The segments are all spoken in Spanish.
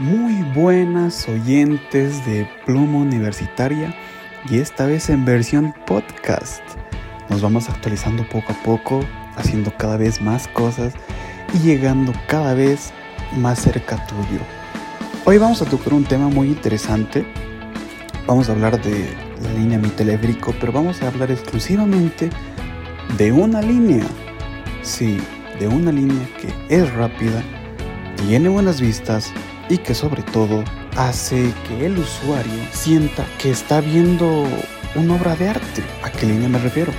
Muy buenas oyentes de Pluma Universitaria y esta vez en versión podcast. Nos vamos actualizando poco a poco, haciendo cada vez más cosas y llegando cada vez más cerca tuyo. Hoy vamos a tocar un tema muy interesante. Vamos a hablar de la línea Mi pero vamos a hablar exclusivamente de una línea. Sí, de una línea que es rápida, tiene buenas vistas y que sobre todo hace que el usuario sienta que está viendo una obra de arte. ¿A qué línea me refiero?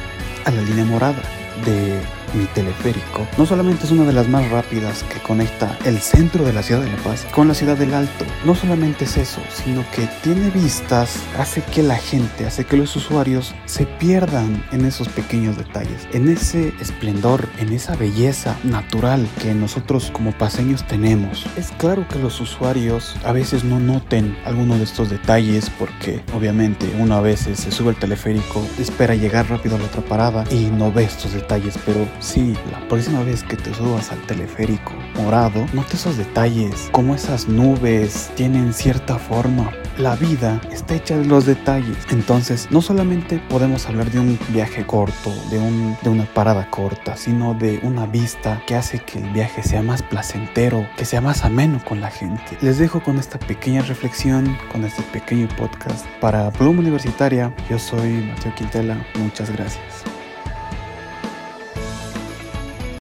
A la línea morada de mi teleférico no solamente es una de las más rápidas que conecta el centro de la ciudad de La Paz con la ciudad del Alto, no solamente es eso, sino que tiene vistas, hace que la gente, hace que los usuarios se pierdan en esos pequeños detalles, en ese esplendor, en esa belleza natural que nosotros como paseños tenemos. Es claro que los usuarios a veces no noten alguno de estos detalles porque obviamente uno a veces se sube al teleférico, espera llegar rápido a la otra parada y no ve estos detalles, pero Sí, la próxima vez que te subas al teleférico morado, note esos detalles, como esas nubes tienen cierta forma. La vida está hecha de los detalles. Entonces, no solamente podemos hablar de un viaje corto, de, un, de una parada corta, sino de una vista que hace que el viaje sea más placentero, que sea más ameno con la gente. Les dejo con esta pequeña reflexión, con este pequeño podcast para Pluma Universitaria. Yo soy Mateo Quintela. Muchas gracias.